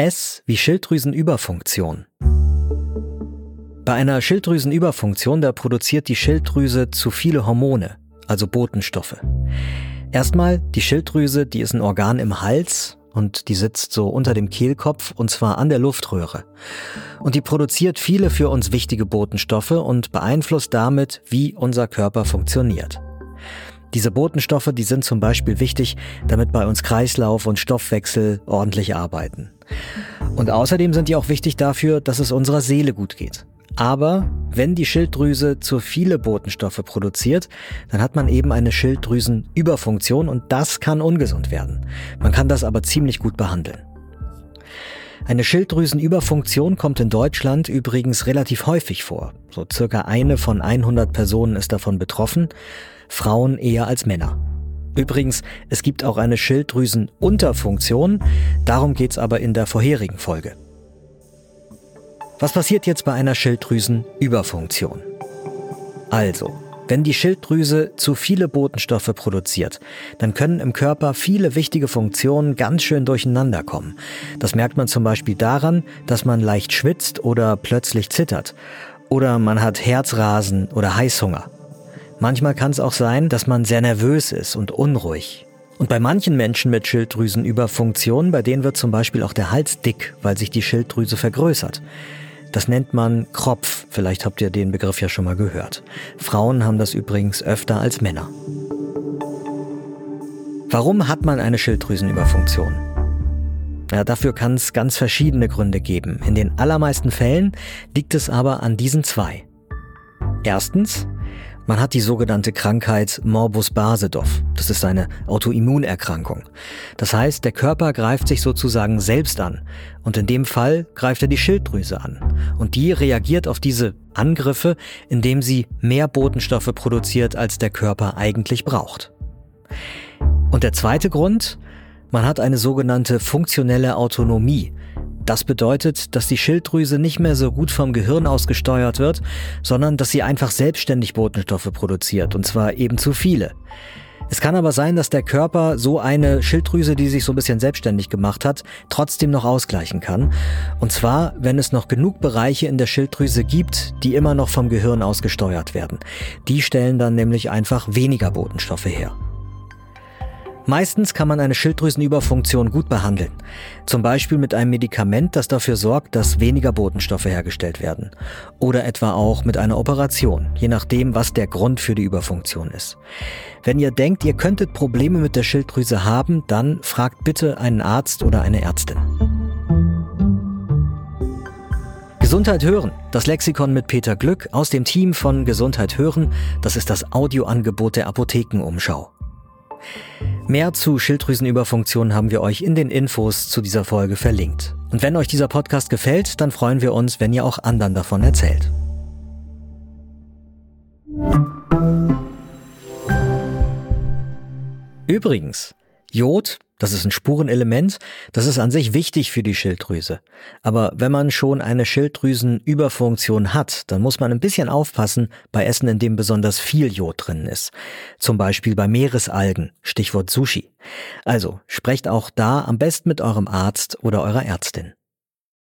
S wie Schilddrüsenüberfunktion. Bei einer Schilddrüsenüberfunktion, da produziert die Schilddrüse zu viele Hormone, also Botenstoffe. Erstmal, die Schilddrüse, die ist ein Organ im Hals und die sitzt so unter dem Kehlkopf und zwar an der Luftröhre. Und die produziert viele für uns wichtige Botenstoffe und beeinflusst damit, wie unser Körper funktioniert. Diese Botenstoffe, die sind zum Beispiel wichtig, damit bei uns Kreislauf und Stoffwechsel ordentlich arbeiten. Und außerdem sind die auch wichtig dafür, dass es unserer Seele gut geht. Aber wenn die Schilddrüse zu viele Botenstoffe produziert, dann hat man eben eine Schilddrüsenüberfunktion und das kann ungesund werden. Man kann das aber ziemlich gut behandeln. Eine Schilddrüsenüberfunktion kommt in Deutschland übrigens relativ häufig vor. So circa eine von 100 Personen ist davon betroffen, Frauen eher als Männer. Übrigens, es gibt auch eine Schilddrüsenunterfunktion, darum geht's aber in der vorherigen Folge. Was passiert jetzt bei einer Schilddrüsenüberfunktion? Also, wenn die Schilddrüse zu viele Botenstoffe produziert, dann können im Körper viele wichtige Funktionen ganz schön durcheinander kommen. Das merkt man zum Beispiel daran, dass man leicht schwitzt oder plötzlich zittert. Oder man hat Herzrasen oder Heißhunger. Manchmal kann es auch sein, dass man sehr nervös ist und unruhig. Und bei manchen Menschen mit Schilddrüsenüberfunktion, bei denen wird zum Beispiel auch der Hals dick, weil sich die Schilddrüse vergrößert. Das nennt man Kropf. Vielleicht habt ihr den Begriff ja schon mal gehört. Frauen haben das übrigens öfter als Männer. Warum hat man eine Schilddrüsenüberfunktion? Ja, dafür kann es ganz verschiedene Gründe geben. In den allermeisten Fällen liegt es aber an diesen zwei. Erstens, man hat die sogenannte Krankheit Morbus Basedow. Das ist eine Autoimmunerkrankung. Das heißt, der Körper greift sich sozusagen selbst an. Und in dem Fall greift er die Schilddrüse an. Und die reagiert auf diese Angriffe, indem sie mehr Botenstoffe produziert, als der Körper eigentlich braucht. Und der zweite Grund, man hat eine sogenannte funktionelle Autonomie. Das bedeutet, dass die Schilddrüse nicht mehr so gut vom Gehirn aus gesteuert wird, sondern dass sie einfach selbstständig Botenstoffe produziert, und zwar eben zu viele. Es kann aber sein, dass der Körper so eine Schilddrüse, die sich so ein bisschen selbstständig gemacht hat, trotzdem noch ausgleichen kann. Und zwar, wenn es noch genug Bereiche in der Schilddrüse gibt, die immer noch vom Gehirn aus gesteuert werden. Die stellen dann nämlich einfach weniger Botenstoffe her. Meistens kann man eine Schilddrüsenüberfunktion gut behandeln. Zum Beispiel mit einem Medikament, das dafür sorgt, dass weniger Botenstoffe hergestellt werden. Oder etwa auch mit einer Operation, je nachdem, was der Grund für die Überfunktion ist. Wenn ihr denkt, ihr könntet Probleme mit der Schilddrüse haben, dann fragt bitte einen Arzt oder eine Ärztin. Gesundheit hören, das Lexikon mit Peter Glück aus dem Team von Gesundheit hören, das ist das Audioangebot der Apothekenumschau. Mehr zu Schilddrüsenüberfunktion haben wir euch in den Infos zu dieser Folge verlinkt. Und wenn euch dieser Podcast gefällt, dann freuen wir uns, wenn ihr auch anderen davon erzählt. Übrigens, Jod das ist ein Spurenelement, das ist an sich wichtig für die Schilddrüse. Aber wenn man schon eine Schilddrüsenüberfunktion hat, dann muss man ein bisschen aufpassen bei Essen, in dem besonders viel Jod drin ist. Zum Beispiel bei Meeresalgen, Stichwort Sushi. Also sprecht auch da am besten mit eurem Arzt oder eurer Ärztin.